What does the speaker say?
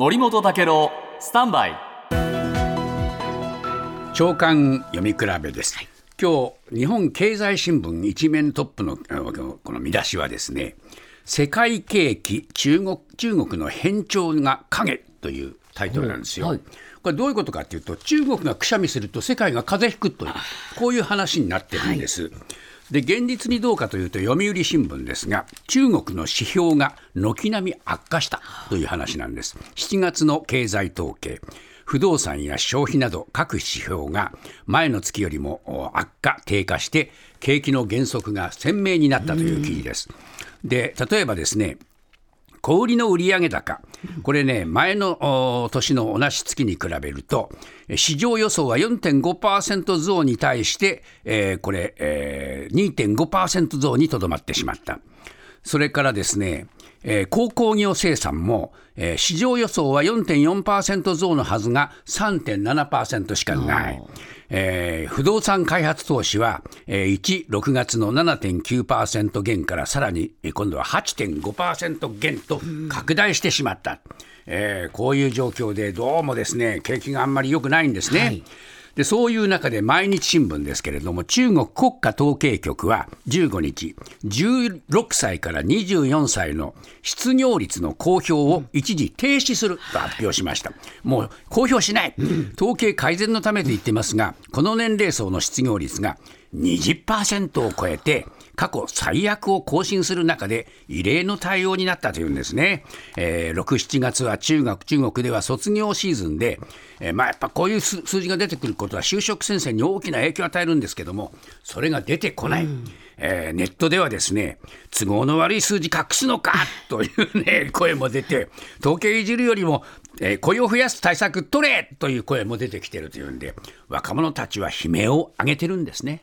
森本武郎スタンバイ。長官読み比べです、今日日本経済新聞一面トップのこの見出しはですね世界景気中国中国の変調が影というタイトルなんですよ、はい、これどういうことかというと中国がくしゃみすると世界が風邪ひくというこういう話になってるんです、はいで現実にどうかというと読売新聞ですが中国の指標が軒並み悪化したという話なんです7月の経済統計不動産や消費など各指標が前の月よりも悪化、低下して景気の減速が鮮明になったという記事です。で例えばですね小売の売上高、これね、前の年の同じ月に比べると、市場予想は4.5%増に対して、えー、これ、えー、2.5%増にとどまってしまった。それからですね、えー、鉱工業生産も、えー、市場予想は4.4%増のはずが3.7%しかない。えー、不動産開発投資は、えー、1、6月の7.9%減からさらに、今度は8.5%減と拡大してしまった。えー、こういう状況でどうもですね、景気があんまり良くないんですね。はいでそういう中で毎日新聞ですけれども、中国国家統計局は15日、16歳から24歳の失業率の公表を一時停止すると発表しました。もう公表しない、統計改善のためと言ってますが、この年齢層の失業率が20%を超えて、過去最悪を更新する中で異例の対応になったというんですね。えー、6、7月は中学、中国では卒業シーズンで、えー、まあやっぱこういう数字が出てくることは就職戦線に大きな影響を与えるんですけども、それが出てこない。うんえー、ネットではですね都合の悪い数字隠すのかというね声も出て統計いじるよりも、えー、雇用を増やす対策取れという声も出てきてるというんで若者たちは悲鳴を上げてるんですね。